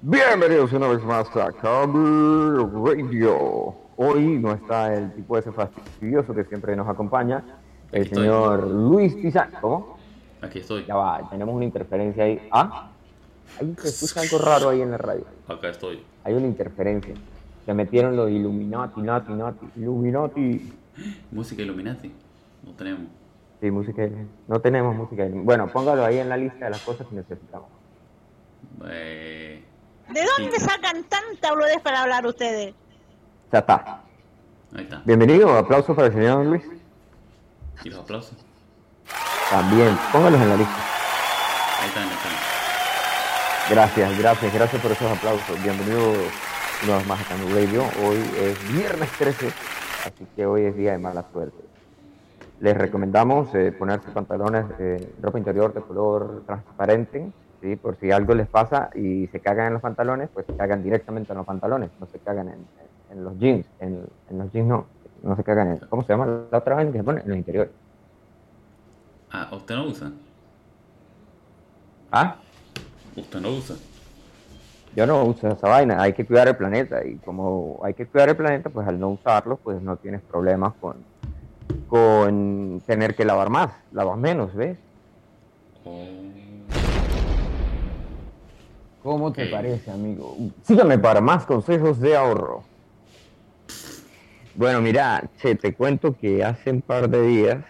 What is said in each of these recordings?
Bienvenidos una vez más a Cover Radio. Hoy no está el tipo ese fastidioso que siempre nos acompaña, el Aquí estoy. señor Luis Pizarro. ¿Cómo? Aquí estoy. Ya va, tenemos una interferencia ahí. ¿Ah? Ahí se escucha algo raro ahí en la radio. Acá estoy. Hay una interferencia. Se metieron los Illuminati, Nati, Nati, Illuminati. Música Illuminati. No tenemos. Sí, música. No tenemos música. Bueno, póngalo ahí en la lista de las cosas que necesitamos. Eh, ¿De dónde sacan tanta boludez para hablar ustedes? Ya está. ahí está. Bienvenido, aplauso para el señor Luis. Y los aplausos. También, póngalos en la lista. Ahí están, ahí están. Gracias, gracias, gracias por esos aplausos. Bienvenido una vez más a Cano Radio. Hoy es viernes 13, así que hoy es día de mala suerte. Les recomendamos eh, ponerse pantalones, eh, ropa interior de color transparente, ¿sí? por si algo les pasa y se cagan en los pantalones, pues se cagan directamente en los pantalones, no se cagan en, en los jeans. En, en los jeans no, no se cagan en. ¿Cómo se llama la otra vez que se pone? En los interiores. Ah, ¿usted no usa? ¿Ah? ¿Usted no usa? Yo no uso esa vaina, hay que cuidar el planeta y como hay que cuidar el planeta, pues al no usarlo, pues no tienes problemas con, con tener que lavar más, lavas menos, ¿ves? Oh, ¿Cómo te parece, amigo? Sígame para más consejos de ahorro. Bueno, mira, che, te cuento que hace un par de días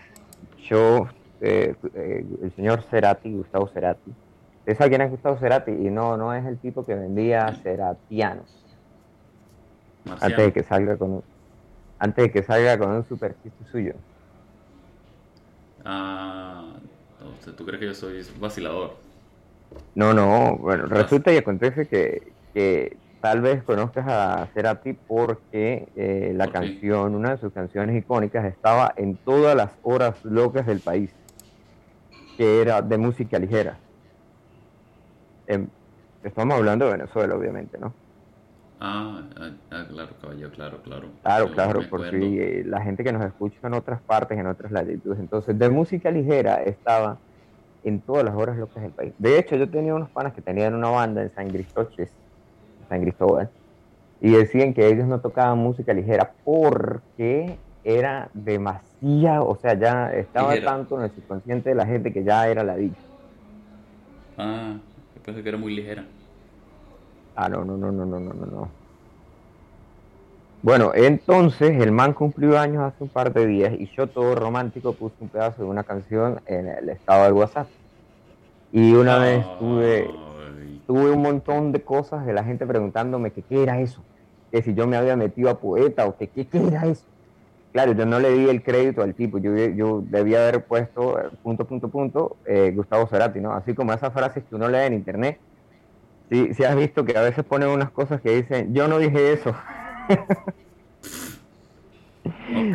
yo, eh, eh, el señor Cerati, Gustavo Cerati, ¿usted sabe quién es Gustavo Cerati? Y no, no es el tipo que vendía ceratianos. antes de que salga con un, antes de que salga con un super chiste suyo. Ah, ¿tú crees que yo soy vacilador? No, no, bueno, resulta y acontece que, que tal vez conozcas a Cerati porque eh, la canción, una de sus canciones icónicas estaba en todas las horas locas del país, que era de música ligera. Em, estamos hablando de Venezuela, obviamente, ¿no? Ah, ah, ah, claro, caballero, claro, claro. Claro, Yo claro, porque acuerdo. eh, la gente que nos escucha en otras partes, en otras latitudes. Entonces, de música ligera estaba en todas las horas locas del país. De hecho, yo tenía unos panas que tenían una banda en San Cristóbal, San Cristóbal, y decían que ellos no tocaban música ligera porque era demasiado, o sea, ya estaba tanto en el subconsciente de la gente que ya era la dicha. Ah, yo pensé que era muy ligera. Ah, no, no, no, no, no, no, no. Bueno, entonces el man cumplió años hace un par de días y yo todo romántico puse un pedazo de una canción en el estado del WhatsApp. Y una vez tuve, tuve un montón de cosas de la gente preguntándome que qué era eso, que si yo me había metido a poeta o que qué, qué era eso. Claro, yo no le di el crédito al tipo, yo, yo debía haber puesto eh, punto, punto, punto, eh, Gustavo Cerati, ¿no? Así como esas frases que uno lee en internet. Sí, sí has visto que a veces ponen unas cosas que dicen, yo no dije eso.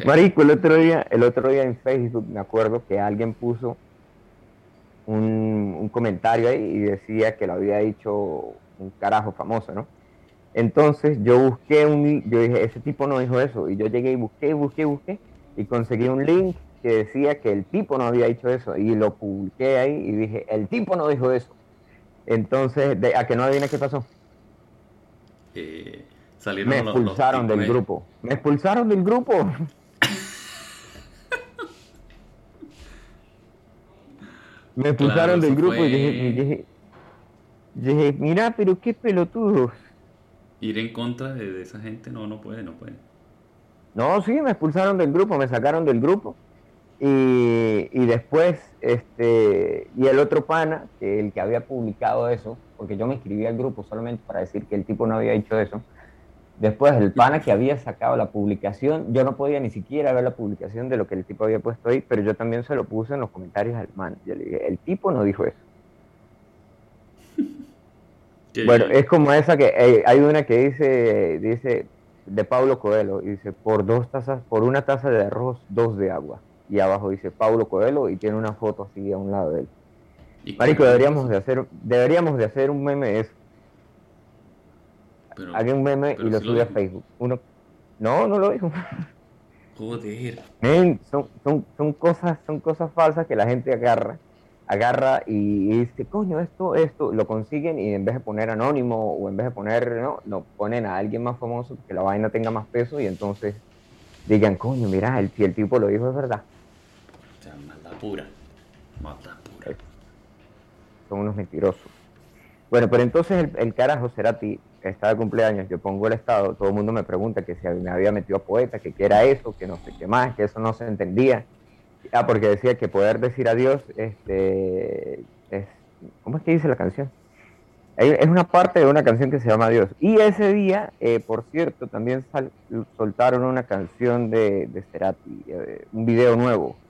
Marico, el otro día, el otro día en Facebook me acuerdo que alguien puso un, un comentario ahí y decía que lo había dicho un carajo famoso, ¿no? Entonces yo busqué un, yo dije, ese tipo no dijo eso, y yo llegué y busqué, busqué, busqué, y conseguí un link que decía que el tipo no había dicho eso, y lo publiqué ahí y dije, el tipo no dijo eso. Entonces, de- a que no adivines qué pasó. Eh, salieron Me los- los expulsaron del grupo. Me expulsaron del grupo. Me expulsaron Claro, del grupo y dije, y dije, dije, mira, pero qué pelotudos. Ir en contra de, de esa gente, no, no puede, no puede. No, sí, me expulsaron del grupo, me sacaron del grupo. Y, y después, este, y el otro pana, que el que había publicado eso, porque yo me inscribí al grupo solamente para decir que el tipo no había hecho eso. Después, el pana que había sacado la publicación, yo no podía ni siquiera ver la publicación de lo que el tipo había puesto ahí, pero yo también se lo puse en los comentarios al man. Yo le dije, el tipo no dijo eso. Bueno, es como esa que eh, hay una que dice, dice de Pablo Coelho, y dice por dos tazas, por una taza de arroz, dos de agua. Y abajo dice Pablo Coelho y tiene una foto así a un lado de él. Marico, deberíamos de hacer, deberíamos de hacer un meme de eso. Pero, un meme y lo sube a. Facebook. Uno, no, no lo dijo. Joder. Son, son, son cosas, son cosas falsas que la gente agarra agarra y dice, coño, esto, esto, lo consiguen y en vez de poner anónimo o en vez de poner, no, no ponen a alguien más famoso que la vaina tenga más peso y entonces digan, coño, mira, el, si el tipo lo dijo es verdad. O sea, maldad pura. Maldad pura. Son unos mentirosos. Bueno, pero entonces el, el carajo Cerati está de cumpleaños, yo pongo el estado, todo el mundo me pregunta que si me había metido a poeta, que qué era eso, que no sé qué más, que eso no se entendía. Ah, porque decía que poder decir adiós, este, es, ¿cómo es que dice la canción? Es una parte de una canción que se llama Adiós. Y ese día, eh, por cierto, también sal- soltaron una canción de, de Cerati, eh, un video nuevo.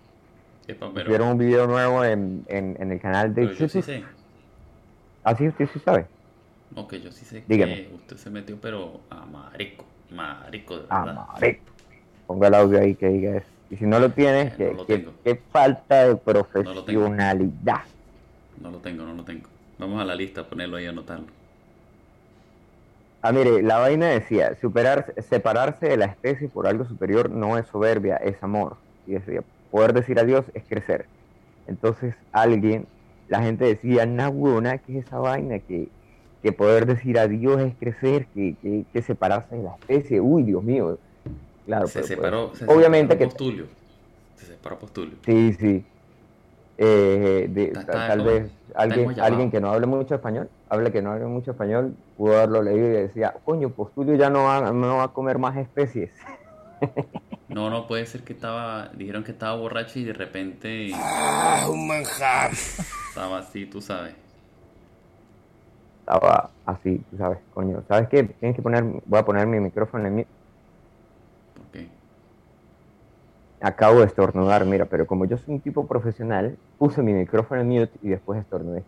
Hicieron un video nuevo en, en, en el canal de sí YouTube. Ah, sí, usted sí sabe. Que yo sí sé Dígame. que usted se metió, pero a marico. Marico, de verdad. marico. Ponga el audio ahí que diga eso. Y si no lo tienes, Eh, que, no lo que- tengo. que falta de profesionalidad. No lo tengo, no lo tengo. Vamos a la lista, ponerlo ahí, anotarlo. Ah, mire, la vaina decía, superar, separarse de la especie por algo superior no es soberbia, es amor. Y decía, poder decir adiós es crecer. Entonces alguien, la gente decía, nah, huevona, ¿qué es esa vaina? Que, que poder decir adiós es crecer, que, que, que separarse de la especie. Uy, Dios mío. Claro, se pero, pues, separó, se obviamente separó que Postulio. Se separó Postulio. Sí, sí. Eh, de- Está- ta- está tal como- vez alguien, alguien que no hable mucho español, hable que no hable mucho español, pudo haberlo leído y decía, coño, Postulio ya no va, no va a comer más especies. No, no, puede ser que estaba, dijeron que estaba borracho y de repente Ah, un manjar. estaba así, tú sabes. Estaba así, sabes, coño. ¿Sabes qué? Tienes que poner, voy a poner mi micrófono en mute. ¿Por qué? Acabo de estornudar, mira, pero como yo soy un tipo profesional, puse mi micrófono en mute y después estornudé.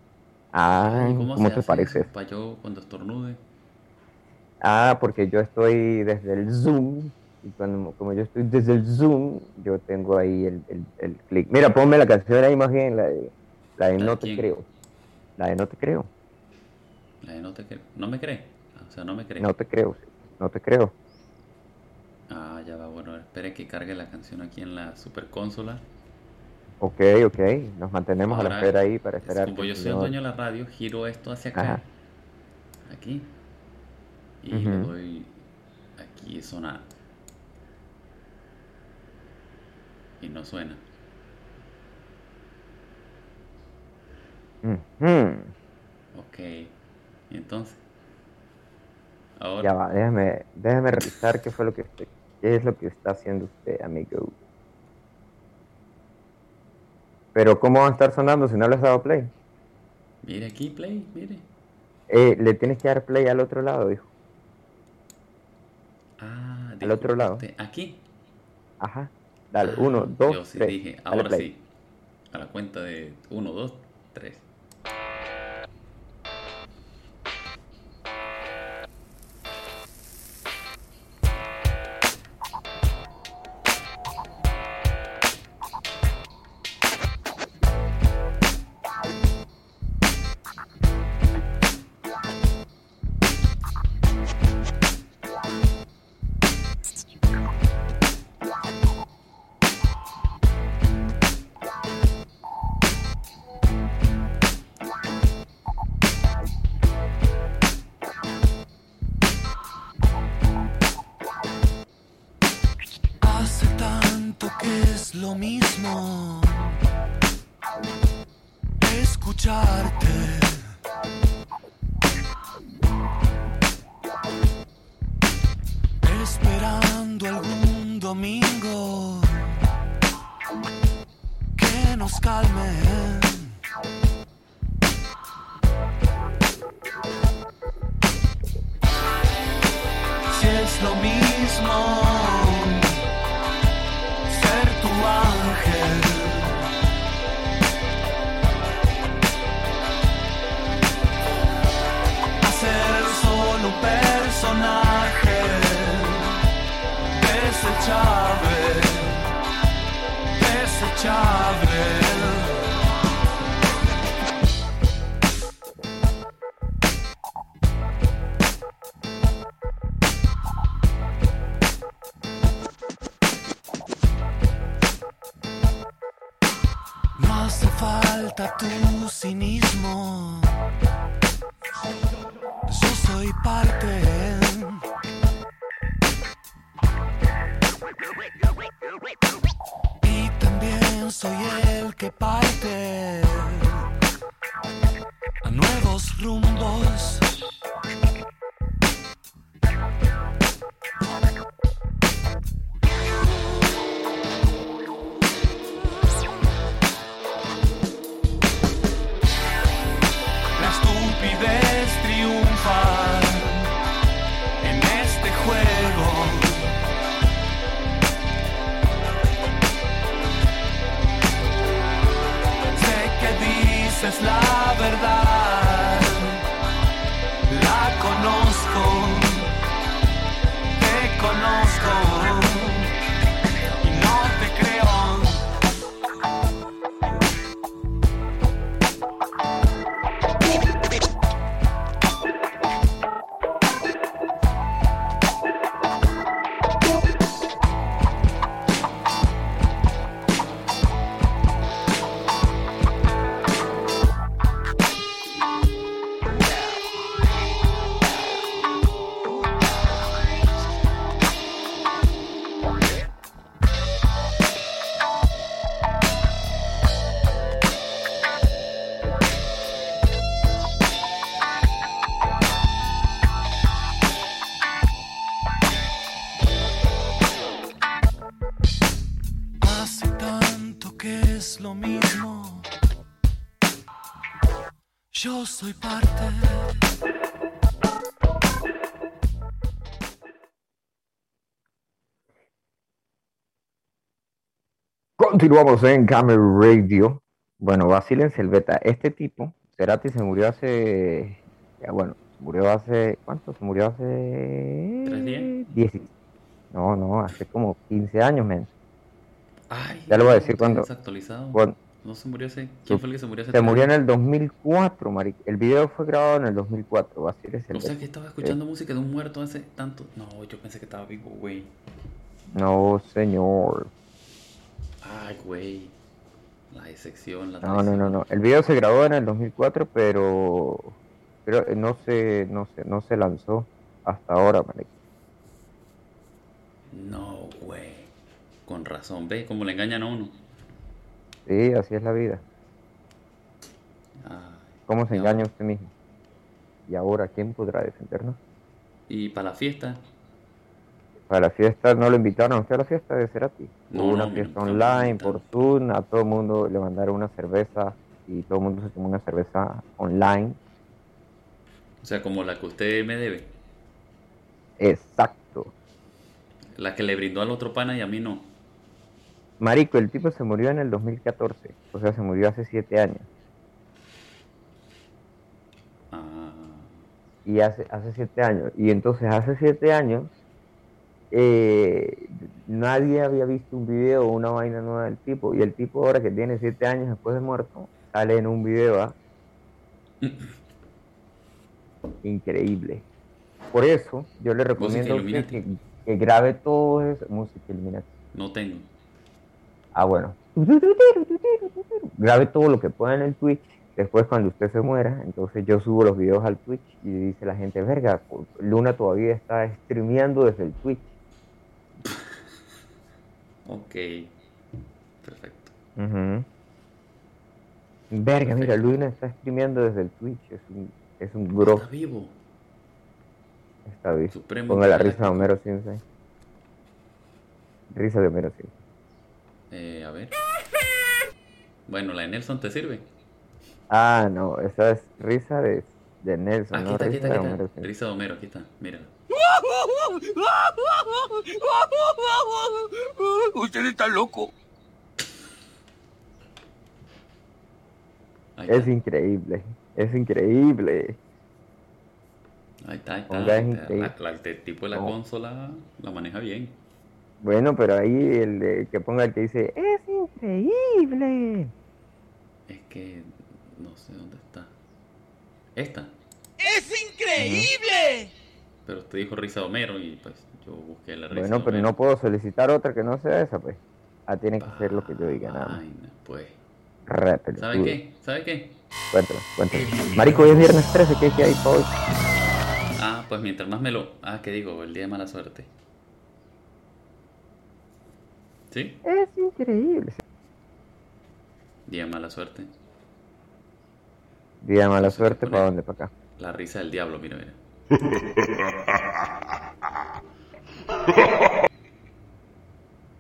Ah, ¿cómo, se te parece? Para yo cuando estornude. Ah, porque yo estoy desde el Zoom. Y cuando, como yo estoy desde el Zoom, yo tengo ahí el, el, el clic. Mira, ponme la canción ahí más bien, la de, la de ¿La de No te quién? creo. La de No te creo. La no te. ¿No me cree? O sea, no me cree. No te creo. No te creo. Ah, ya va, bueno, espere que cargue la canción aquí en la super consola. Ok, ok. Nos mantenemos a la espera ahí para es esperar. Como yo soy el dueño de la radio, giro esto hacia acá. Ajá. Aquí. Y le doy aquí sonar. Y no suena. Ok. Y entonces. Ahora. Ya va, déjame, déjame revisar qué fue lo que qué es lo que está haciendo usted, amigo. Pero ¿cómo va a estar sonando si no le has dado play? Mire aquí, play, mire. Eh, le tienes que dar play al otro lado, dijo. Ah, Al otro disculpe lado. usted. Aquí. Ajá. Dale, Ah, uno, dos, Yo sí tres. dije, ahora sí. A la cuenta de uno, dos, tres. Calme. Soy parte. Continuamos en Camel Radio. Bueno, vacílense el beta. Este tipo, Cerati se murió hace. Ya bueno, se murió hace. ¿Cuánto? Se murió hace. ¿Tres días? Diez- No, no, hace como 15 años, men. Ay, Ya le voy a decir desactualizado. Cuando- No se murió ese. ¿Quién fue el que se murió hace Se tres murió en el 2004, marica. El video fue grabado en el 2004. Vacílense el O sea que estaba escuchando música de un muerto hace tanto. No, yo pensé que estaba vivo, güey. No, señor. Ay, güey. La decepción, la No, no, no, no. El video se grabó en el 2004, pero, pero eh, no se, no se, no se lanzó hasta ahora, marica. No, güey. Con razón, ve cómo le engañan a uno. Sí, así es la vida. Ay, ¿Cómo se no. engaña usted mismo? Y ahora, ¿quién podrá defendernos? Y para la fiesta, Para la fiesta, ¿no lo invitaron a usted a la fiesta de Cerati? No, Hubo una no, fiesta online por. Zoom, a todo el mundo le mandaron una cerveza y todo el mundo se tomó una cerveza online. o sea, como la que usted me debe. Exacto. La que le brindó al otro pana y a mí no. Marico, el tipo se murió en el 2014, o sea, se murió hace siete años. Ah, y hace, hace siete años. Y entonces hace siete años eh, nadie había visto un video o una vaina nueva del tipo. Y el tipo ahora que tiene siete años después de muerto, sale en un video. ¿ah? Increíble. Por eso yo le recomiendo Illuminati. que, que grabe todo eso. Música Illuminati. no tengo. Ah, bueno. Grabe todo lo que pueda en el Twitch. Después, cuando usted se muera, entonces yo subo los videos al Twitch y dice la gente, verga, Luna todavía está streameando desde el Twitch. Ok. Perfecto. Verga, mira. Luna está streameando desde el Twitch. Es un, es un bro. Está vivo. Está bien. Supremo Ponga la risa de. Homero Simpson. Risa de Homero Simpson. Eh, a ver. Bueno, la de Nelson te sirve. Ah, no, esa es risa de, de Nelson, Aquí no está, aquí risa está, de aquí Homero. Risa de Homero, aquí está. Mírala. Usted está loco. Es increíble, es increíble. Ahí está, ahí está. Ahí. La- la- el tipo de la No. consola la maneja bien. Bueno, pero ahí el de- que ponga el que dice, es increíble. Es que no sé dónde está. Esta. ¡Es increíble! Pero usted dijo risa de Homero y pues yo busqué la risa Bueno, de pero Homero. no puedo solicitar otra que no sea esa, pues. Ah, tiene que ser lo que yo diga, nada. Vaina, pues. ¿Sabe qué? ¿Sabe qué? Cuéntame, cuéntame. Marico, hoy es viernes 13, ¿qué, qué hay para hoy? Ah, pues mientras más me lo... Ah, ¿qué digo? El día de mala suerte. ¿Sí? Es increíble. Día de mala suerte. Día de mala suerte? ¿para dónde? ¿Para acá? La risa del diablo, mira, mira.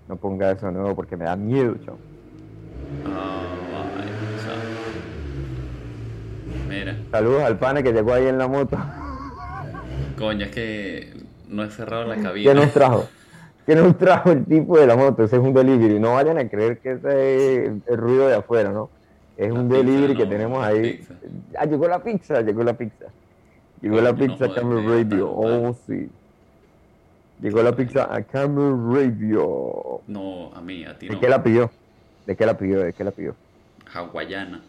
No ponga eso de nuevo porque me da miedo, chao. Ah, chao. Mira, Saludos al pana que llegó ahí en la moto. coño, es que no he cerrado la ¿Qué cabina. nos trajo? ¿Qué nos trajo el tipo de la moto? Ese es un delivery. No vayan a creer que ese es el ruido de afuera, ¿no? Es La un pizza, delivery que tenemos ahí. pizza. Ah, llegó la pizza, llegó la pizza. Llegó la no pizza a que Radio. Oh, sí. Llegó la pizza a Camel Radio. No, a mí, a ti ¿De qué la pidió? ¿De qué la pidió? ¿De qué la pidió? Hawaiana.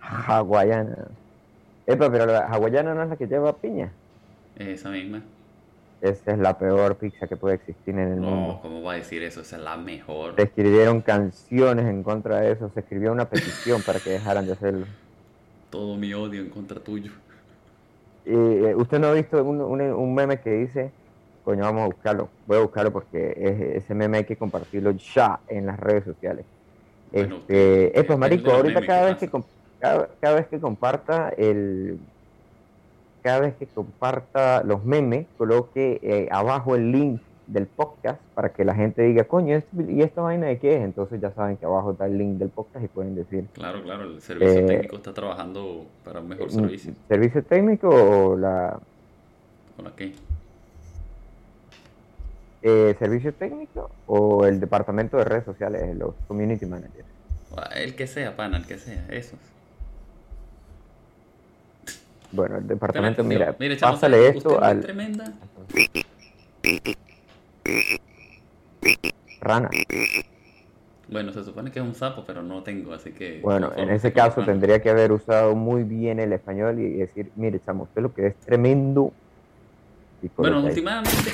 Hawaiana. Epa, pero la hawaiana no es la que lleva piña. Es esa misma. Esa es la peor pizza que puede existir en el No, mundo. ¿cómo va a decir eso? Esa es la mejor. Se escribieron canciones en contra de eso, se escribió una petición para que dejaran de hacerlo. Todo mi odio en contra tuyo. Y, eh, ¿Usted no ha visto un, un- un meme que dice, coño, vamos a buscarlo, voy a buscarlo porque es- ese meme hay que compartirlo ya en las redes sociales. Bueno, este, ¿qué- eh, pues marico, ahorita cada ¿Qué vez que cada vez que comparta el cada vez que comparta los memes, coloque eh, abajo el link del podcast para que la gente diga, coño, ¿esto- ¿y esta vaina de qué es? Entonces ya saben que abajo está el link del podcast y pueden decir, Claro, claro, el servicio Eh, técnico está trabajando para un mejor mm, servicio. ¿servicio técnico o la ¿Con la qué? eh, servicio técnico o el departamento de redes sociales, los community managers? Ah, El que sea, pana, el que sea, esos. Bueno, el departamento, mira, chamo, pásale usted- esto usted no es al tremenda. rana. Bueno, se supone que es un sapo, pero no tengo, así que... Bueno, en ese caso tendría que haber usado muy bien el español y decir, mire, chamo, usted lo que es tremendo. Bueno, últimamente...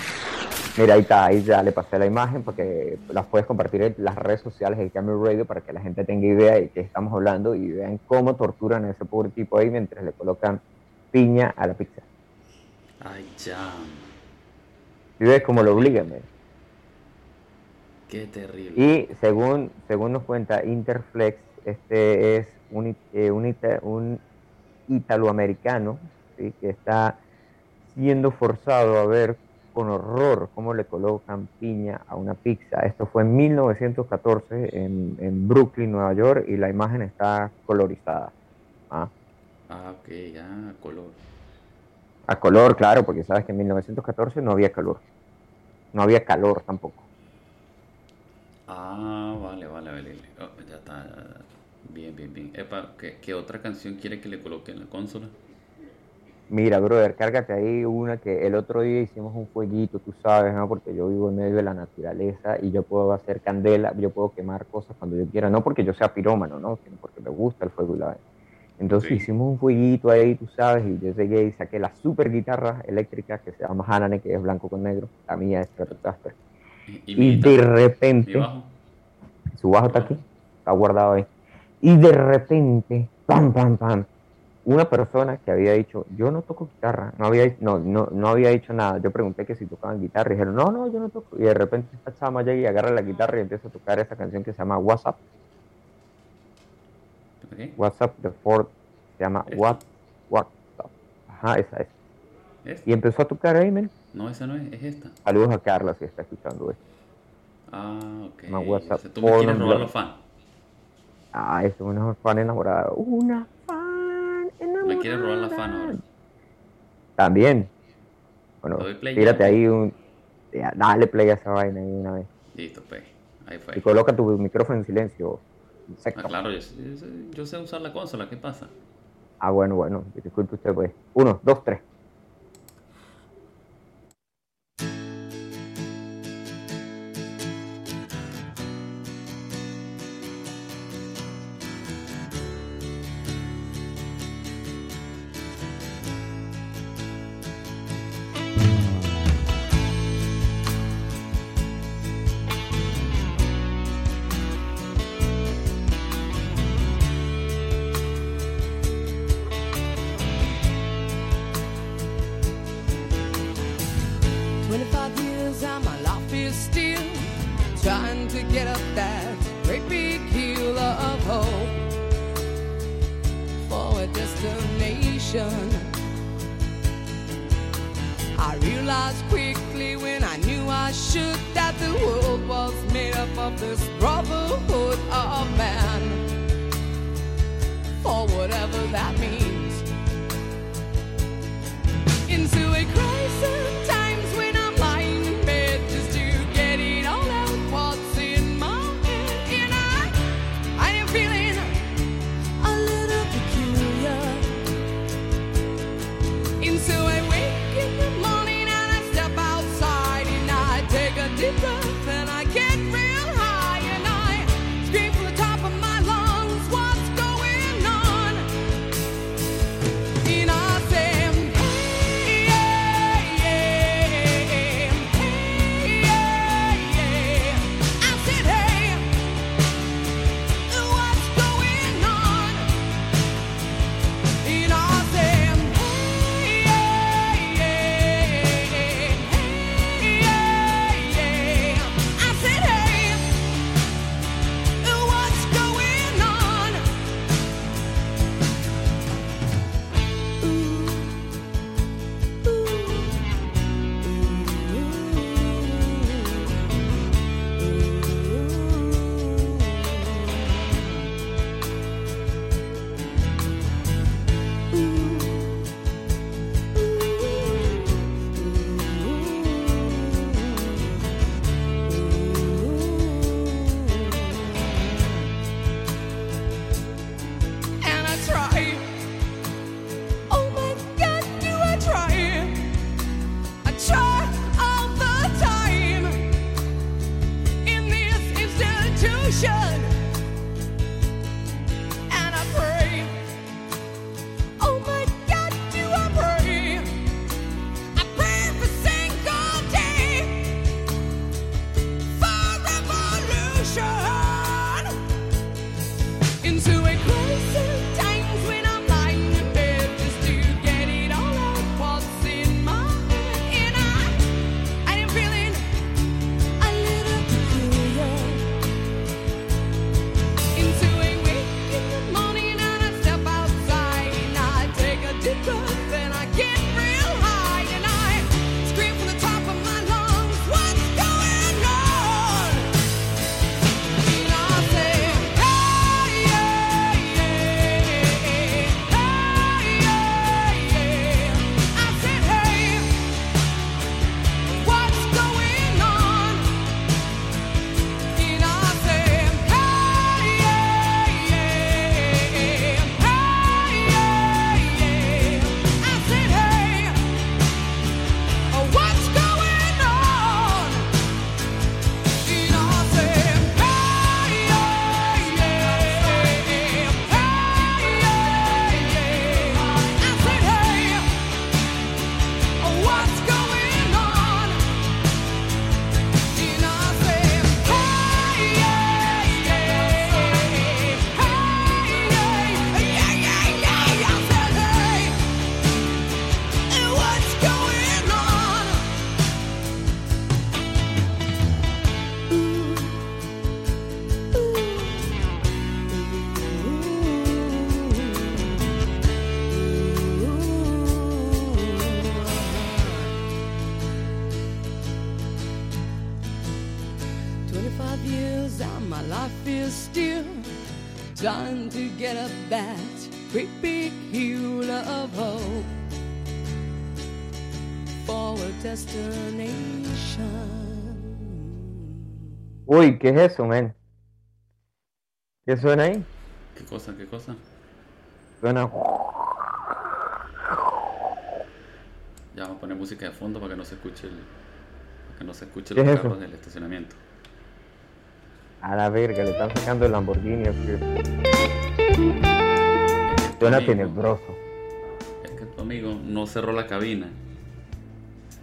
Mira, ahí está, ahí ya le pasé la imagen porque las puedes compartir en las redes sociales de Camel Radio para que la gente tenga idea de qué estamos hablando y vean cómo torturan a ese pobre tipo ahí mientras le colocan piña a la pizza. Ay, ya. Y ves cómo lo obligan, ¿ves? Qué terrible. Y según, según nos cuenta Interflex, este es un, eh, un, ita- un italoamericano ¿sí? que está siendo forzado a ver con horror cómo le colocan piña a una pizza. Esto fue en 1914 en, en Brooklyn, Nueva York, y la imagen está colorizada. ¿ah? Ah, ok, ya, color. A color, claro, porque sabes que en 1914 no había calor. No había calor tampoco. Ah, vale, vale, vale. Oh, ya está. Bien, bien, bien. Epa, ¿qué, qué otra canción quiere que le coloque en la consola? Mira, brother, cárgate ahí una que el otro día hicimos un fueguito, tú sabes, ¿no? Porque yo vivo en medio de la naturaleza y yo puedo hacer candela, yo puedo quemar cosas cuando yo quiera, no porque yo sea pirómano, ¿no? Sino porque me gusta el fuego y la. Entonces Sí. hicimos un fueguito ahí, tú sabes, y yo llegué y saqué la super guitarra eléctrica que se llama Hanane, que es blanco con negro, la mía es Stratocaster. Y, Y, mi de repente, bajo. su bajo está aquí, está guardado ahí. Y de repente, pam, pam, pam, una persona que había dicho, yo no toco guitarra, no había, no, no, no había dicho nada. Yo pregunté que si tocaban guitarra y dijeron, no, no, yo no toco. Y de repente esta chama llega y agarra la guitarra y empieza a tocar esa canción que se llama WhatsApp. WhatsApp de Ford, se llama Esta. What, WhatsApp. Ajá, esa es. ¿Esta? Y empezó a tocar ahí, men. No, esa no es, es esta. Saludos a Carla si está escuchando esto. Ah, ok. Llama WhatsApp. O sea, tú me Phone quieres and robar los fans. Ah, eso es una fan enamorada. Una fan enamorada. Me quieres robar la fan ahora. También. Bueno, tírate ahí un. ya, Dale play a esa vaina ahí una vez. Listo, pues. Ahí Y fue. coloca tu micrófono en silencio. Ah, claro, yo, yo sé- yo sé usar la consola, ¿qué pasa? Ah, bueno, bueno. Disculpe usted, pues. Uno, dos, tres. years. Uy, ¿qué es eso, men? ¿Qué suena ahí? ¿Qué cosa? ¿Qué cosa? Suena. Ya vamos a poner música de fondo para que no se escuche el, para que no se escuche los es del estacionamiento. A la verga, le están sacando el Lamborghini. Suena tenebroso. Es que tu amigo no cerró la cabina.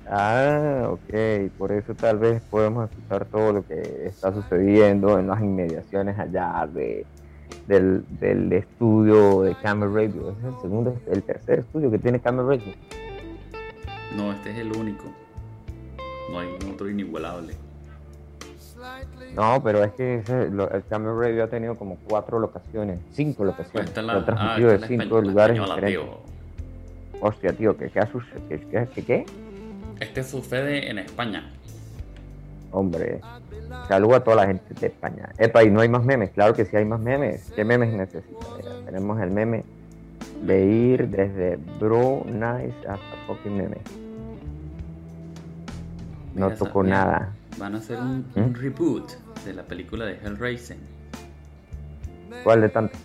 Ah, ok. Por eso tal vez podemos escuchar todo lo que está sucediendo en las inmediaciones allá de, del, del estudio de Camera Radio. Es el segundo, el tercer estudio que tiene Camera Radio. No, este es el único. No hay otro inigualable. No, pero es que ese, lo- el Camel Radio ha tenido como cuatro locaciones, cinco Pues locaciones. esta es Lo ah, transmitido esta de cinco lugares española, diferentes. tío. Hostia, tío, ¿qué, qué, qué, qué- qué-? Este sucede en España. Hombre, saludo a toda la gente de España. Epa, y no hay más memes, claro que sí hay más memes. ¿Qué memes necesitas? Tenemos el meme de ir desde Bro Nice hasta fucking meme. No tocó nada. Van a hacer un, ¿Mm? un reboot de la película de Hellraiser. ¿Cuál de tanto?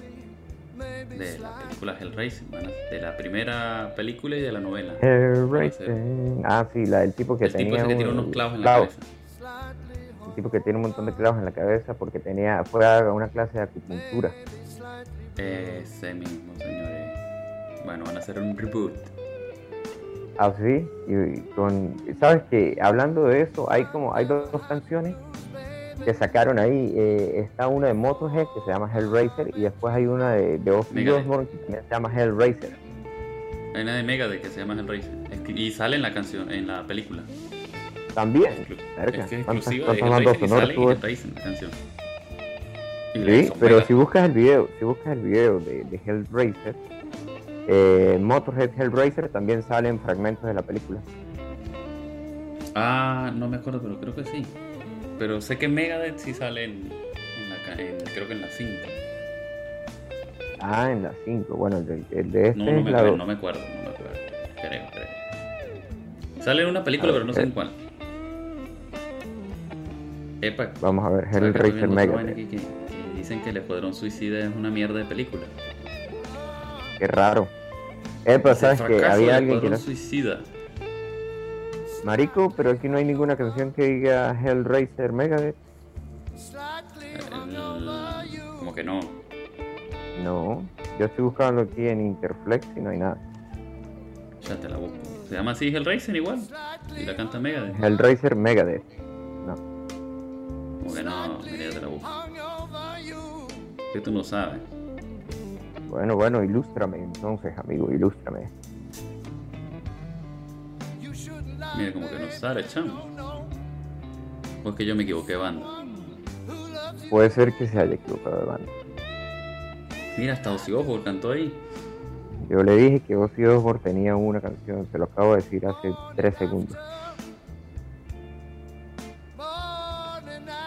De la película Hellraiser. de la primera película y de la novela. Hellraiser. Ah, sí, la del tipo que El tipo tenía, ese que tiene un- unos clavos en la cabeza. El tipo que tiene un montón de clavos en la cabeza porque tenía fue a una clase de acupuntura. Ese mismo, señores. Bueno, van a hacer un reboot. Así, y, con, sabes que hablando de eso, hay como, hay dos, dos canciones que sacaron ahí, eh, está una de Motorhead que se llama Hellraiser y después hay una de, de Ozzy. Osbourne que también se llama Hellraiser. Hay una de Megadeth que se llama Hellraiser. Y sale en la canción, en la película. También, Exclu- verga, es que es ¿cuántas, exclusiva de cuántas bandas Hellraiser y sale en? Hellraiser la canción. Y Sí, pero Megadeth. si buscas el video, si buscas el video de, de Hellraiser, eh, Motorhead Hellraiser también salen fragmentos de la película. Ah, no me acuerdo, pero creo que sí. Pero sé que Megadeth sí sale en, en la, en- creo que en la 5. Ah, en la 5, bueno, el de, el de este No, no me, acuerdo, 2. no me acuerdo, no me acuerdo. Creo, creo. Sale en una película, A pero no sé en cuál. Epa, Vamos a ver, ¿sabes que estoy Hellraiser Megadeth. que, que dicen que el Escuadrón Suicida es una mierda de película. Qué raro. Eh, pero Es el sabes que había alguien que no... Suicida. Marico, pero aquí no hay ninguna canción que diga Hellraiser Megadeth. El- como que no. No, yo estoy buscando aquí en Interflex y no hay nada. Ya te la busco. Se llama así Hellraiser igual. Y la canta Megadeth. Hellraiser Megadeth. No. Como que no, mira, ya te la busco. Que tú no sabes. Bueno, bueno, ilústrame entonces, amigo, ilústrame. Mira, como que no sale, chamo. O es que yo me equivoqué de banda. Puede ser que se haya equivocado de banda. Mira, hasta Ozzy Osbourne cantó ahí. Yo le dije que Ozzy Osbourne tenía una canción, se lo acabo de decir hace tres segundos.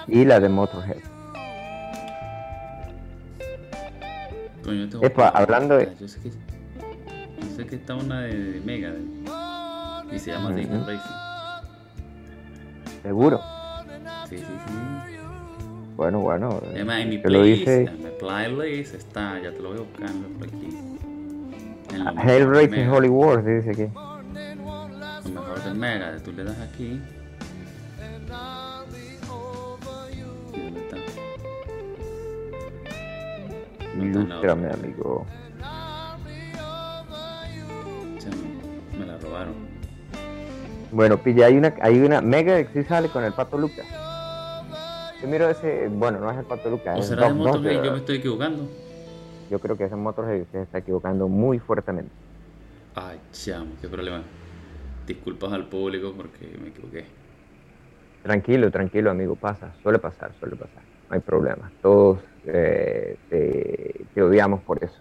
Y la de Motorhead. Coño, Epa, hablando de- Yo sé que, yo sé que está una de Megadeth. Y se llama Ujú. Hellraiser. Seguro. Sí, sí, sí. Bueno, bueno. Además, en mi te lo playlist, dice en mi playlist está, ya te lo voy buscando por aquí. Ah, Hellraiser de. Holy Wars, dice aquí. Lo mejor del Megadeth, tú le das aquí. Ilústrame, amigo. Me la robaron. Bueno, pilla, hay una, hay una Mega que sí sale con el Pato Lucas. Yo miro ese, bueno, no es el Pato Lucas, ¿O es será de Doc Motorhead y Dogger. yo me estoy equivocando? Yo creo que ese Motorhead y usted se está equivocando muy fuertemente. Ay, chamo, qué problema. Disculpas al público porque me equivoqué. Tranquilo, tranquilo, amigo, pasa, suele pasar, suele pasar, no hay problema. Todos eh, te, te odiamos por eso.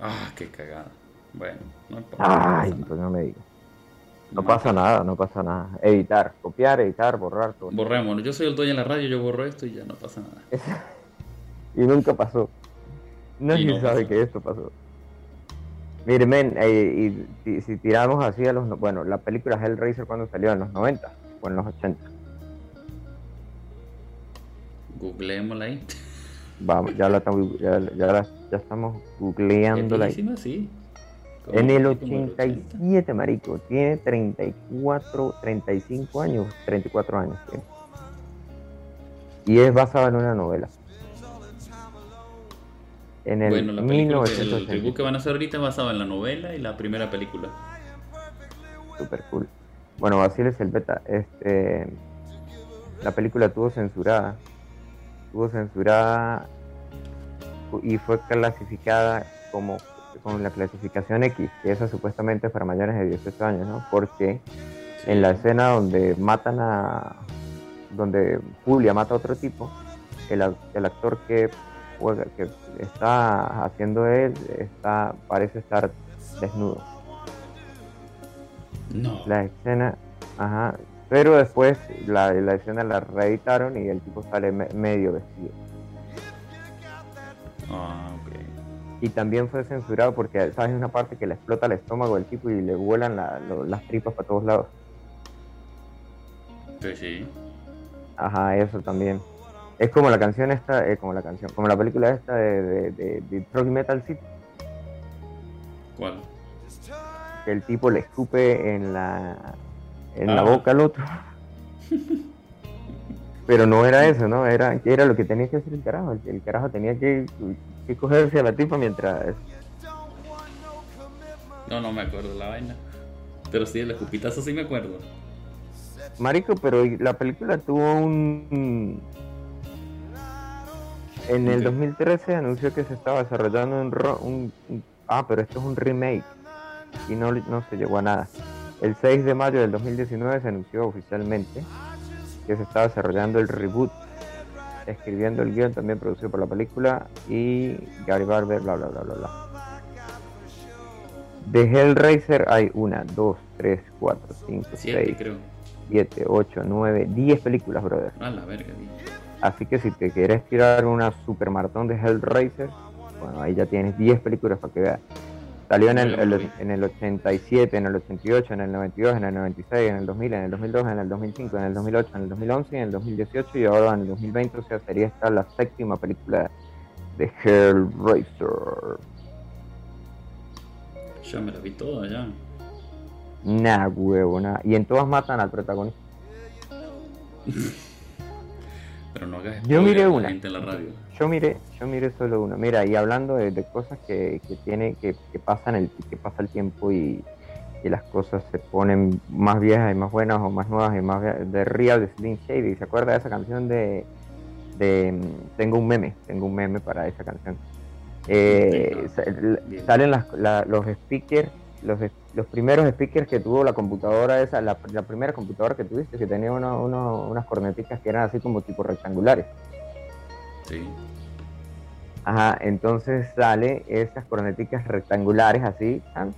Ah, qué cagada. Bueno, no importa. Ay, no pasa pues nada. no me digas. No pasa nada, no pasa nada. Editar, copiar, editar, borrar todo. Borremos. Yo soy el dueño de la radio, yo borro esto y ya no pasa nada. Y nunca pasó. Nadie no sabe pasó. que esto pasó. Mire, men, eh, y si, si tiramos así a los... no- Bueno, la película Hellraiser cuando salió en los 90 o en los 80. Googleémosla ahí. Vamos, ya la estamos, ya, ya la- ya estamos Es ahí. viejísima, sí. En el como el 87, marico, tiene 34, 35 años, 34 años tiene. Y es basado en una novela. En el Bueno, la película, que- el 1980. reboot que van a hacer ahorita es basado en la novela y la primera película. Super cool. Bueno, Basile es el beta. Este, la película tuvo censurada. Censurada y fue clasificada como con la clasificación X, que esa supuestamente es para mayores de 18 años, ¿no? Porque en la escena donde matan a donde Julia mata a otro tipo, el, el actor que juega, que está haciendo él, está, parece estar desnudo. No. La escena, ajá, pero después la, la escena la reeditaron y el tipo sale me- medio vestido. Ah, ok. Y también fue censurado porque, ¿sabes? Una parte que le explota el estómago del tipo y le vuelan la- lo- las tripas para todos lados. Pues sí. Ajá, eso también. Es como la canción esta, eh, como la canción, como la película esta de, de, de, Metal City, ¿Cuál? que el tipo le escupe en la, en la Ah. boca al otro. Pero no era eso, ¿no? Era, era lo que tenía que hacer el carajo. El, el carajo tenía que, que cogerse a la tipa mientras... No, no me acuerdo la vaina. Pero sí, el escupitazo sí me acuerdo. Marico, pero la película tuvo un... En el Ok. 2013 anunció que se estaba desarrollando un, ro- un- un- Ah, pero esto es un remake. Y no, no se llegó a nada. El 6 de mayo del 2019 se anunció oficialmente que se estaba desarrollando el reboot. Escribiendo el guion también producido por la película y Gary Barber, bla, bla, bla, bla, bla. De Hellraiser hay una, dos, tres, cuatro, cinco, Siete, seis, creo. 7, 8, 9, 10 películas, brother. Ah, la verga, tío. Así que si te quieres tirar una super maratón de Hellraiser, bueno, ahí ya tienes 10 películas para que veas. Salió en el, el- en el 87, en el 88, en el 92, en el 96, en el 2000, en el 2002, en el 2005, en el 2008, en el 2011 y en el 2018 y ahora en el 2020, o sea, sería esta la séptima película de Hellraiser. Ya me la vi toda ya. Nah, huevo, nah. Y en todas matan al protagonista. Pero no hagas Yo miré una. gente en la radio. Yo miré, yo miré solo uno. Mira, y hablando de, de cosas que, que tiene, que, que pasan el, que pasa el tiempo y, y las cosas se ponen más viejas y más buenas o más nuevas y más de Real de Slim Shady. ¿Se acuerda de esa canción de, de Tengo un meme? Tengo un meme para esa canción. Eh, salen las- la- los speakers, los, los primeros speakers que tuvo la computadora esa, la, la primera computadora que tuviste, que tenía uno- uno- unas corneticas que eran así como tipo rectangulares. Sí. Ajá, entonces sale esas corneticas rectangulares así, tan,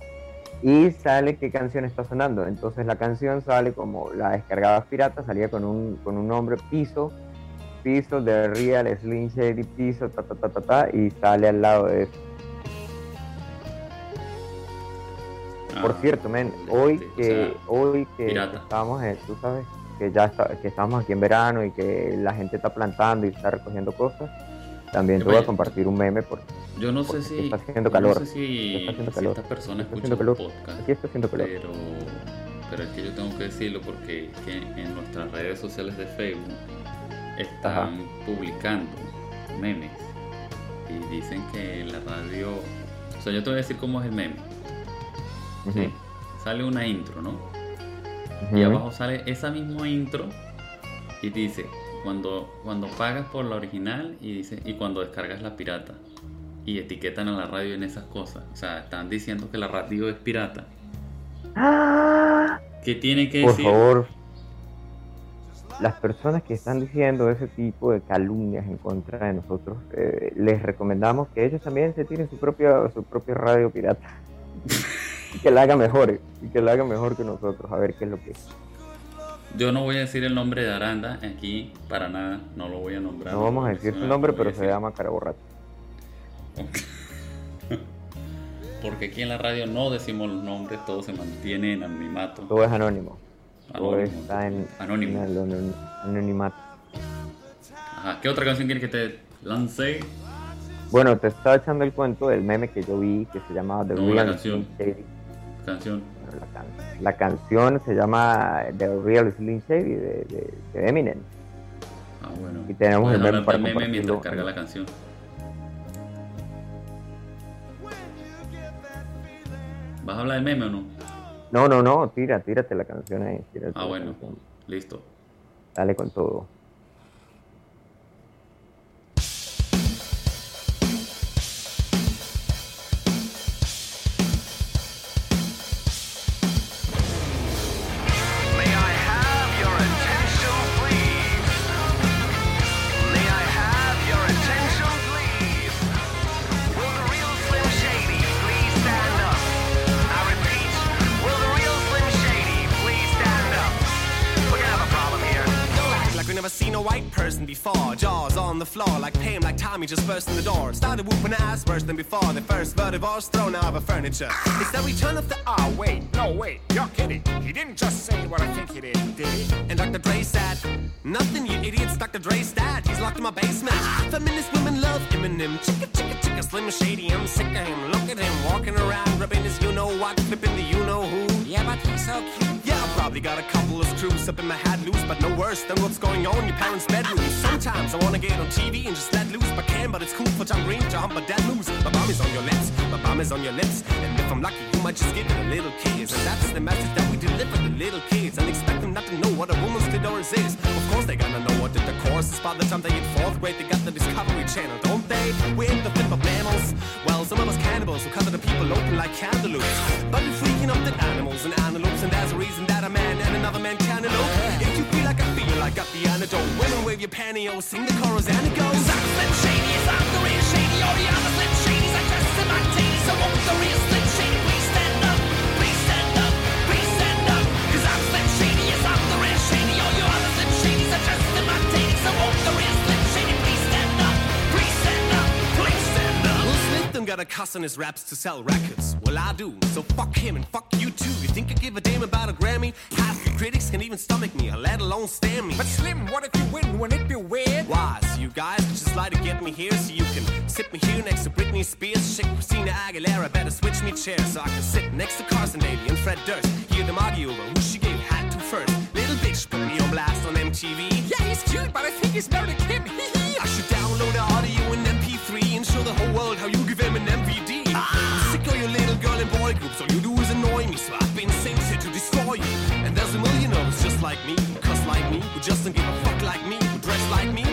y sale qué canción está sonando. Entonces la canción sale como la descargabas pirata, salía con un, con un nombre piso, piso de Real Slim Shady, piso, ta ta ta ta ta, y sale al lado de eso. Por Ah, cierto, men, hoy que, hoy que pirata. estamos, eh, tú sabes, que ya está, que estamos aquí en verano y que la gente está plantando y está recogiendo cosas, también te voy a compartir un meme porque Yo no sé si. está haciendo calor. No sé si, Está haciendo si calor. esta persona Está escucha haciendo el calor. podcast. aquí está haciendo calor. Pero, pero es que yo tengo que decirlo porque que en nuestras redes sociales de Facebook están publicando memes y dicen que la radio. O sea, yo te voy a decir cómo es el meme. ¿sí? Sale una intro, ¿no? Y abajo sale esa misma intro y dice cuando, cuando pagas por la original y dice y cuando descargas la pirata. Y etiquetan a la radio en esas cosas. O sea, están diciendo que la radio es pirata. ¡Ah! ¿Qué tiene que Por decir? favor, las personas que están diciendo ese tipo de calumnias en contra de nosotros, eh, les recomendamos que ellos también se tiren su propia, su propia radio pirata. y que la haga mejor, y que la haga mejor que nosotros, a ver qué es lo que es. Yo no voy a decir el nombre de Aranda aquí para nada, no lo voy a nombrar. No vamos a decir su mencionar, nombre, pero se llama cara borracha. Porque aquí en la radio no decimos los nombres, todo se mantiene en anonimato. Todo es anónimo. Todo está en, Anónimo. en el anon- anonimato. Ajá, ¿qué otra canción quieres que te lance? Bueno, te estaba echando el cuento del meme que yo vi que se llamaba The No, la Real canción. Slim Shady. Canción. La, can- la canción se llama The Real Slim Shady de, de- de Eminem. Ah, bueno. Y tenemos el meme para meme mientras carga la canción. ¿Vas a hablar del meme o no? No, no, no, tira, tírate la canción ahí. tírate Ah, bueno. Listo. Dale con todo. Worse than before. The first divorce thrown out of furniture. It's the return of the Ah, wait, no, wait, you're kidding. He didn't just say what I think he did, did he? And Dr. Dre said, Nothing, you idiots. Dr. Dre's dad, he's locked in my basement. Feminist women love Eminem. Chicka, chicka, chicka, slim shady. I'm sick of him. Look at him walking around, rubbing his you know what, flipping the you know who. Yeah, but he's so cute. Yeah, I probably got a couple of screws up in my head loose, but no worse than what's going on in your parents' bedroom. Sometimes I wanna get on TV and just let loose, but can, but it's cool for John Green to hump a dead moose. My bum is on your lips, my bum is on your lips, and if I'm lucky, you might just give it a little kiss. And that's the message that we deliver to little kids, and them not to know what a woman's clitoris is. Of course, they gonna know what the course is by the time they hit fourth grade. They got the Discovery Channel, don't they? We're in the flip of mammals. Well, some of us cannibals who cut the people open like cantaloupes. But we're freaking up the animals and antelopes, and there's a reason that a man and another man can elope. If you feel like I feel, like I got the antidote. Women wave your pantyhose, sing the chorus, and it goes. I'm Slim Shady, I'm the real Shady. All the other Slim Shadys are just in my titties. So won't the real got a cuss on his raps to sell records. Well, I do. So fuck him and fuck you too. You think I give a damn about a Grammy? Half the critics can even stomach me, let alone stand me. But Slim, what if you win? Wouldn't it be weird? Why? So you guys just like to get me here so you can sit me here next to Britney Spears, shit Christina Aguilera. Better switch me chairs so I can sit next to Carson Daly and Fred Durst. Hear them argue over who she gave hat to first. Bitch put me on blast on MTV. Yeah, he's cute, but I think he's married a Kim. I should download the audio in MP3 and show the whole world how you give him an MVD. I'm ah! sick of your little girl and boy groups. All you do is annoy me, so I've been sent here to destroy you. And there's a million of us just like me, who cuss like me, who just don't give a fuck like me, who dress like me,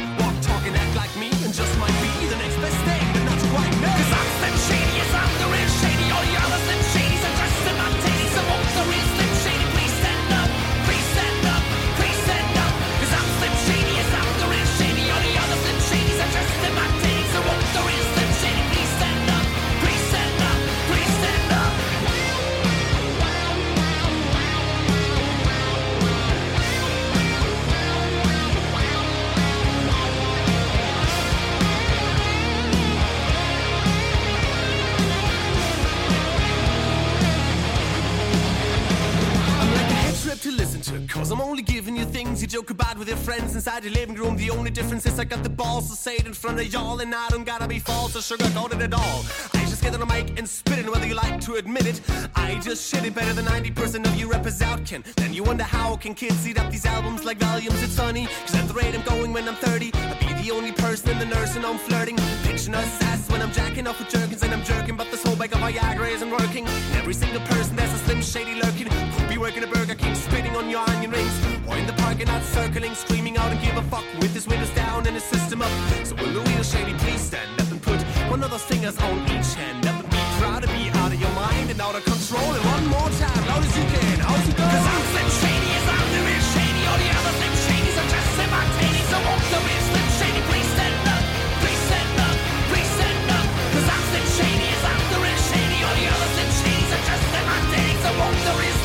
friends inside your living room. The only difference is I got the balls to say it in front of y'all, and I don't gotta be false or sugar sugarcoated at all. Get on the mic and spit it, whether you like to admit it. I just shit it better than 90% of you rappers out can. Then you wonder how can kids eat up these albums like volumes? It's funny, cause at the rate I'm going when I'm 30, I'll be the only person in the nursing home flirting. Pinching us ass when I'm jacking off with jerkins and I'm jerking, but this whole bag of Viagra isn't working. Every single person there's a slim shady lurking. Could be working a Burger King, spitting on your onion rings. Or in the parking lot circling, screaming out and give a fuck with his windows down and his system up. So will the real shady please stand up one of those fingers on each hand and be proud to be out of your mind and out of control. And one more time, loud as you can, out you go. Cause I'm Slim Shady, yes, I'm the real Shady. All the other Slim Shadys are just titties. So won't the real Slim Shady please stand up? Please stand up, please stand up. Cause I'm Slim Shady, yes, I'm the real Shady. All the other Slim Shadys are just titties. So won't the real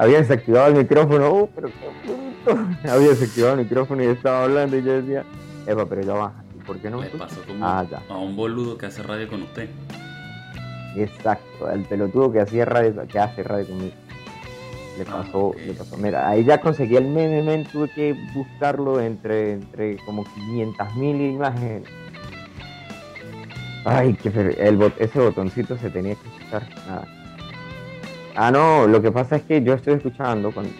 Había desactivado el micrófono, uh, pero qué bruto. Había desactivado el micrófono y estaba hablando y yo decía, Epa, pero ya ¿y por qué no me le pasó como Ah, a un boludo que hace radio con usted. Exacto, el pelotudo que hacía radio, que hace radio conmigo. Le Ah, pasó, le pasó. Mira, ahí ya conseguí el meme, men, tuve que buscarlo entre, entre como 500 mil imágenes. Ay, qué el bot- ese botoncito se tenía que escuchar. Nada. Ah, no, lo que pasa es que yo estoy escuchando con, ¿Qué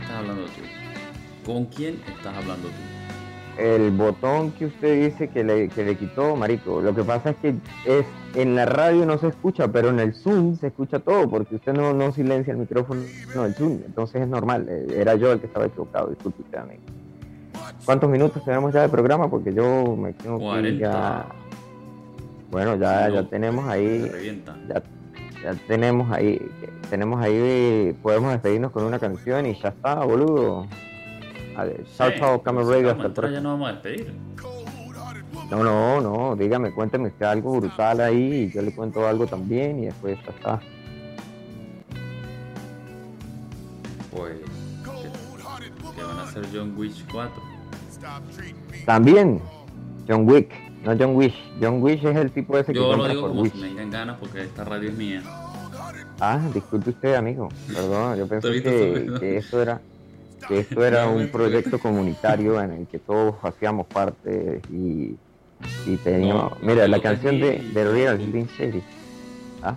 estás hablando tú? ¿Con quién estás hablando tú? el botón que usted dice que le, que le quitó, marico. Lo que pasa es que es en la radio no se escucha, pero en el Zoom se escucha todo, porque usted no, no silencia el micrófono del Zoom. Entonces es normal. eh, Era yo el que estaba equivocado. Disculpe usted, amigo. ¿Cuántos minutos tenemos ya de programa? Porque yo me tengo que ir 40. ya. Bueno, ya, ya No, tenemos ahí. Ya, ya tenemos ahí. Tenemos ahí. Podemos despedirnos con una canción y ya está, boludo. Ver, chao, Sí, chao, pues, Radio. vamos, Hasta el entonces próximo. ya nos vamos a despedir. No, no, no, dígame, cuénteme usted algo brutal ahí y yo le cuento algo también y después ya está. Pues que, que van a hacer John Wick 4. También, John Wick, no John Wish. John Wish es el tipo ese que Yo lo digo por como Wish. si me vengan ganas porque esta radio es mía. Ah, disculpe usted, amigo. Perdón, yo pensé que, que esto era que esto era un proyecto comunitario en el que todos hacíamos parte y, y teníamos... No, Mira, la canción de, de Real Slim Shady. Ah,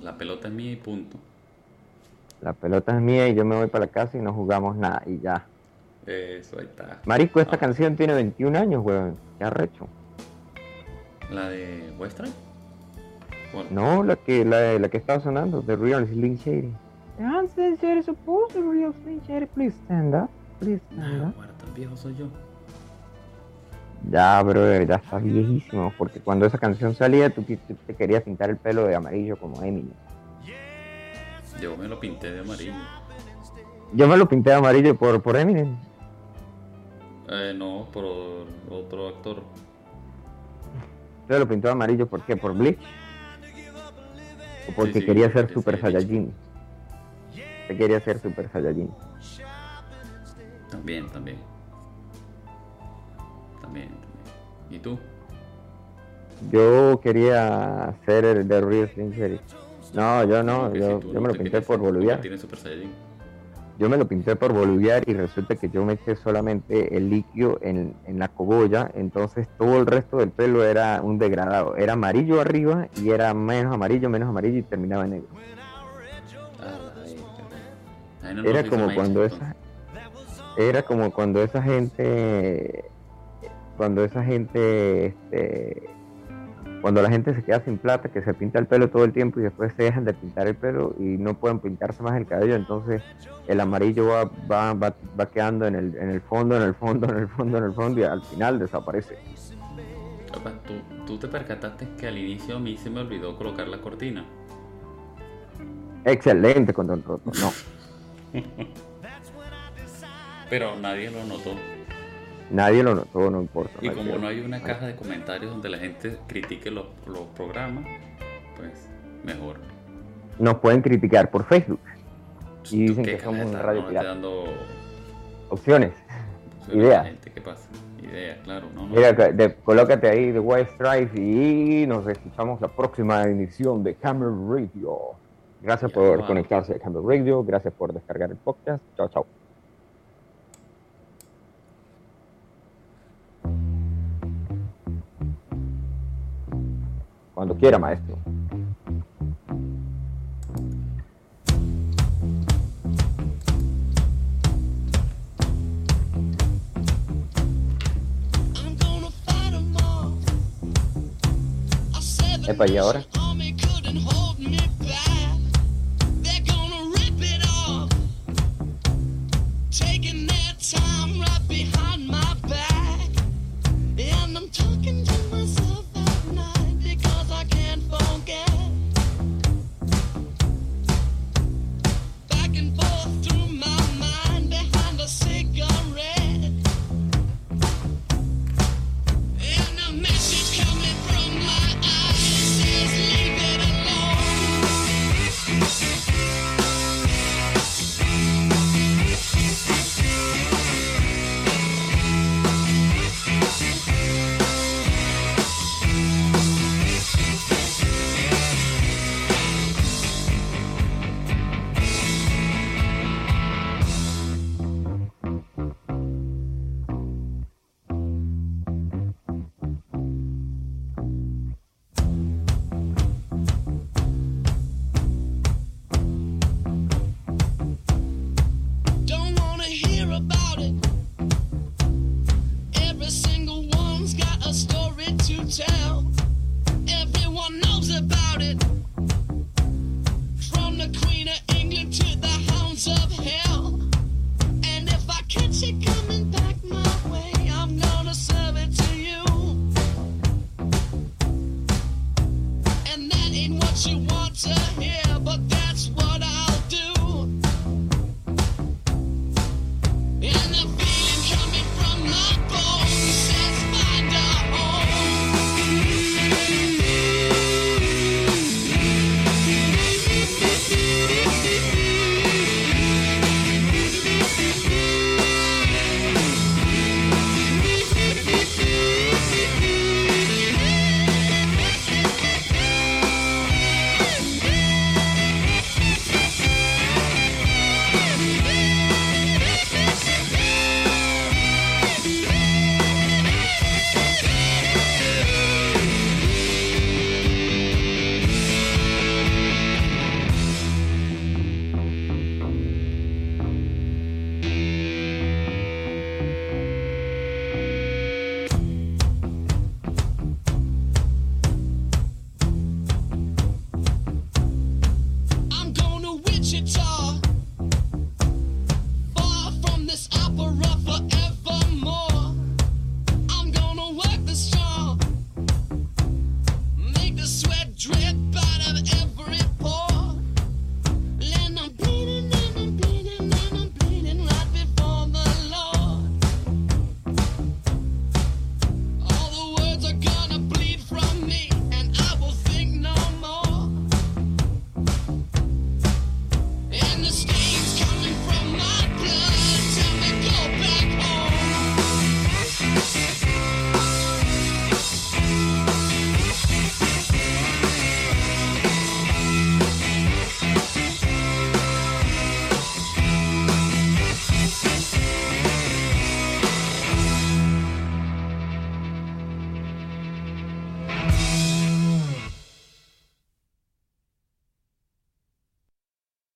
La pelota es mía y punto. la pelota es mía y yo me voy para la casa y no jugamos nada y ya. Eso, ahí está. Marico, esta Ah. canción tiene 21 años, weón. Qué arrecho. ¿La de Western? No, la que, la, la que estaba sonando, The Real Slim Shady. I'm Slim Shady, supposed to Real Slim Shady. Please stand up. Please stand Ah, up. bueno, tan viejo soy yo. Ya, brother, ya está viejísimo. Porque cuando esa canción salía, tú te querías pintar el pelo de amarillo como Eminem. Yo me lo pinté de amarillo. Yo me lo pinté de amarillo por, por Eminem. Eh, no, por otro actor. Lo pintó amarillo, ¿por qué? ¿Por Bleach? ¿O porque Sí, sí, quería ser Super. Saiyajin? Quería ser Super Saiyajin. También, también. También, también. ¿Y tú? Yo quería ser el de Real Shady. No, yo no, yo, si tú yo me lo pinté por boludear. Super Saiyajin. Yo me lo pinté por boludear y resulta que yo me eché solamente el líquido en, en la cogolla, entonces todo el resto del pelo era un degradado. Era amarillo arriba y era menos amarillo, menos amarillo y terminaba en negro. Ah, no Era como cuando esa, era como cuando esa gente, cuando esa gente, este, cuando la gente se queda sin plata, que se pinta el pelo todo el tiempo y después se dejan de pintar el pelo y no pueden pintarse más el cabello, entonces el amarillo va, va, va, va quedando en el, en el fondo, en el fondo, en el fondo, en el fondo y al final desaparece. Papá, ¿tú, tú te percataste que al inicio a mí se me olvidó colocar la cortina. Excelente control roto, no. Pero nadie lo notó. Nadie lo notó, no importa. Y como no hay una caja de comentarios donde la gente critique los, los programas, pues mejor. Nos pueden criticar por Facebook, Y ¿Tú dicen que somos una radio pirata. dando opciones. Ideas. ¿Qué pasa? Ideas, claro. No, no. Mira, de- colócate ahí de White Stripe y nos escuchamos la próxima edición de Camel Radio. Gracias Ya por va. conectarse a Camel Radio, gracias por descargar el podcast. Chao, chao. Cuando quiera, maestro. 'em Epa, ¿y ahora?